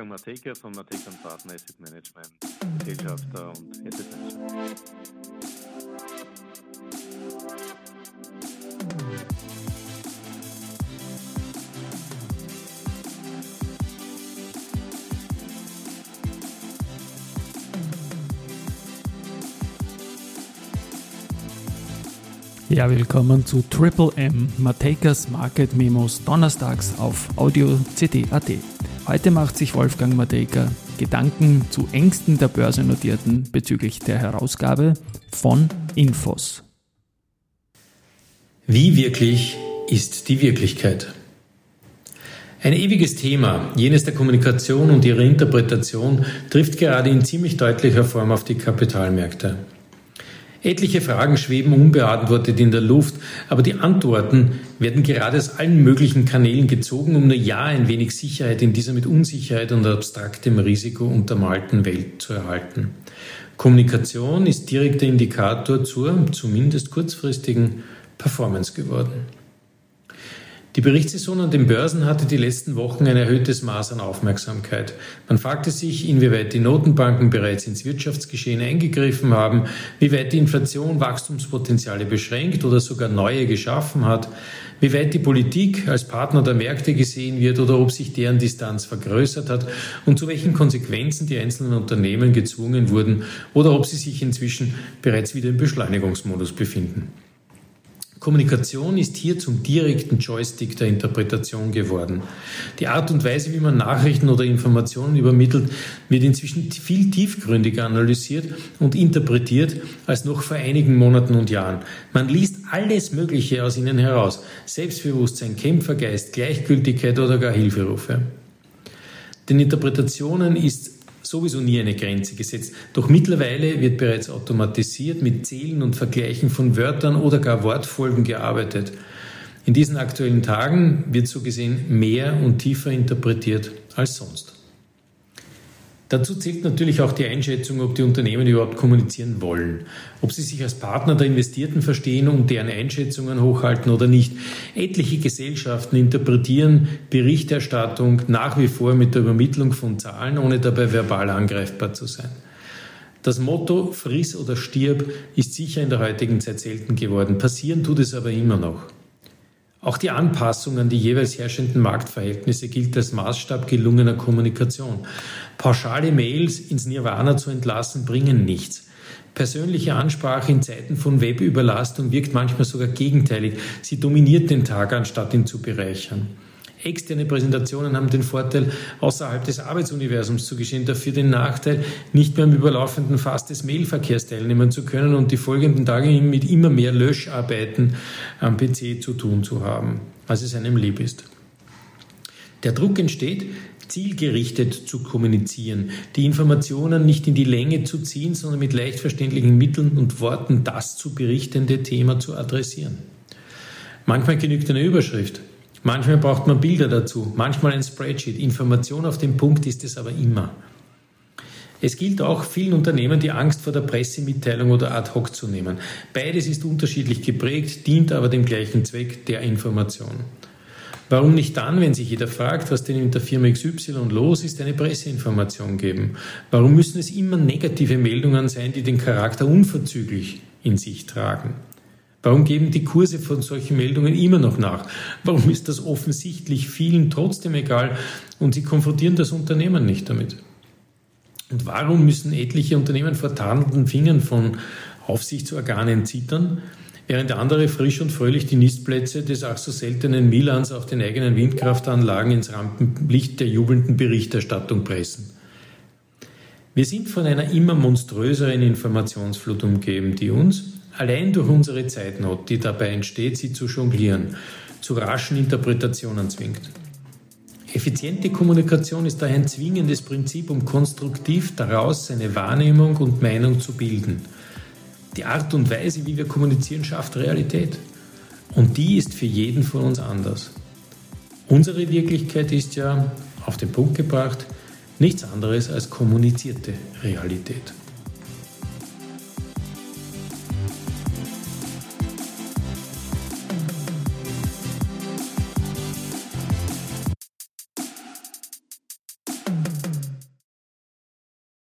Wolfgang Mateka von Mateka Partner Asset Management, Gesellschafter und Asset Manager. Ja, willkommen zu Triple M, Matekas Market Memos, donnerstags auf Audio CD.at. Heute macht sich Wolfgang Mateka Gedanken zu Ängsten der Börsennotierten bezüglich der Herausgabe von Infos. Wie wirklich ist die Wirklichkeit? Ein ewiges Thema, jenes der Kommunikation und ihrer Interpretation, trifft gerade in ziemlich deutlicher Form auf die Kapitalmärkte. Etliche Fragen schweben unbeantwortet in der Luft, aber die Antworten werden gerade aus allen möglichen Kanälen gezogen, um nur ja ein wenig Sicherheit in dieser mit Unsicherheit und abstraktem Risiko untermalten Welt zu erhalten. Kommunikation ist direkter Indikator zur zumindest kurzfristigen Performance geworden. Die Berichtssaison an den Börsen hatte die letzten Wochen ein erhöhtes Maß an Aufmerksamkeit. Man fragte sich, inwieweit die Notenbanken bereits ins Wirtschaftsgeschehen eingegriffen haben, wie weit die Inflation Wachstumspotenziale beschränkt oder sogar neue geschaffen hat, wie weit die Politik als Partner der Märkte gesehen wird oder ob sich deren Distanz vergrößert hat und zu welchen Konsequenzen die einzelnen Unternehmen gezwungen wurden oder ob sie sich inzwischen bereits wieder im Beschleunigungsmodus befinden. Kommunikation ist hier zum direkten Joystick der Interpretation geworden. Die Art und Weise, wie man Nachrichten oder Informationen übermittelt, wird inzwischen viel tiefgründiger analysiert und interpretiert als noch vor einigen Monaten und Jahren. Man liest alles Mögliche aus ihnen heraus. Selbstbewusstsein, Kämpfergeist, Gleichgültigkeit oder gar Hilferufe. Den Interpretationen ist sowieso nie eine Grenze gesetzt. Doch mittlerweile wird bereits automatisiert mit Zählen und Vergleichen von Wörtern oder gar Wortfolgen gearbeitet. In diesen aktuellen Tagen wird so gesehen mehr und tiefer interpretiert als sonst. Dazu zählt natürlich auch die Einschätzung, ob die Unternehmen überhaupt kommunizieren wollen, ob sie sich als Partner der Investierten verstehen und deren Einschätzungen hochhalten oder nicht. Etliche Gesellschaften interpretieren Berichterstattung nach wie vor mit der Übermittlung von Zahlen, ohne dabei verbal angreifbar zu sein. Das Motto Friss oder stirb ist sicher in der heutigen Zeit selten geworden. Passieren tut es aber immer noch. Auch die Anpassung an die jeweils herrschenden Marktverhältnisse gilt als Maßstab gelungener Kommunikation. Pauschale Mails ins Nirvana zu entlassen, bringen nichts. Persönliche Ansprache in Zeiten von Webüberlastung wirkt manchmal sogar gegenteilig. Sie dominiert den Tag, anstatt ihn zu bereichern. Externe Präsentationen haben den Vorteil, außerhalb des Arbeitsuniversums zu geschehen, dafür den Nachteil, nicht mehr im überlaufenden Fass des Mailverkehrs teilnehmen zu können und die folgenden Tage mit immer mehr Löscharbeiten am PC zu tun zu haben, als es einem lieb ist. Der Druck entsteht, zielgerichtet zu kommunizieren, die Informationen nicht in die Länge zu ziehen, sondern mit leicht verständlichen Mitteln und Worten das zu berichtende Thema zu adressieren. Manchmal genügt eine Überschrift, Manchmal braucht man Bilder dazu, manchmal ein Spreadsheet. Information auf den Punkt ist es aber immer. Es gilt auch vielen Unternehmen die Angst vor der Pressemitteilung oder ad hoc zu nehmen. Beides ist unterschiedlich geprägt, dient aber dem gleichen Zweck der Information. Warum nicht dann, wenn sich jeder fragt, was denn in der Firma XY los ist, eine Presseinformation geben? Warum müssen es immer negative Meldungen sein, die den Charakter unverzüglich in sich tragen? Warum geben die Kurse von solchen Meldungen immer noch nach? Warum ist das offensichtlich vielen trotzdem egal und sie konfrontieren das Unternehmen nicht damit? Und warum müssen etliche Unternehmen vor tarnenden Fingern von Aufsichtsorganen zittern, während andere frisch und fröhlich die Nistplätze des ach so seltenen Milans auf den eigenen Windkraftanlagen ins Rampenlicht der jubelnden Berichterstattung pressen? Wir sind von einer immer monströseren Informationsflut umgeben, die uns, Allein durch unsere Zeitnot, die dabei entsteht, sie zu jonglieren, zu raschen Interpretationen zwingt. Effiziente Kommunikation ist daher ein zwingendes Prinzip, um konstruktiv daraus seine Wahrnehmung und Meinung zu bilden. Die Art und Weise, wie wir kommunizieren, schafft Realität. Und die ist für jeden von uns anders. Unsere Wirklichkeit ist ja, auf den Punkt gebracht, nichts anderes als kommunizierte Realität.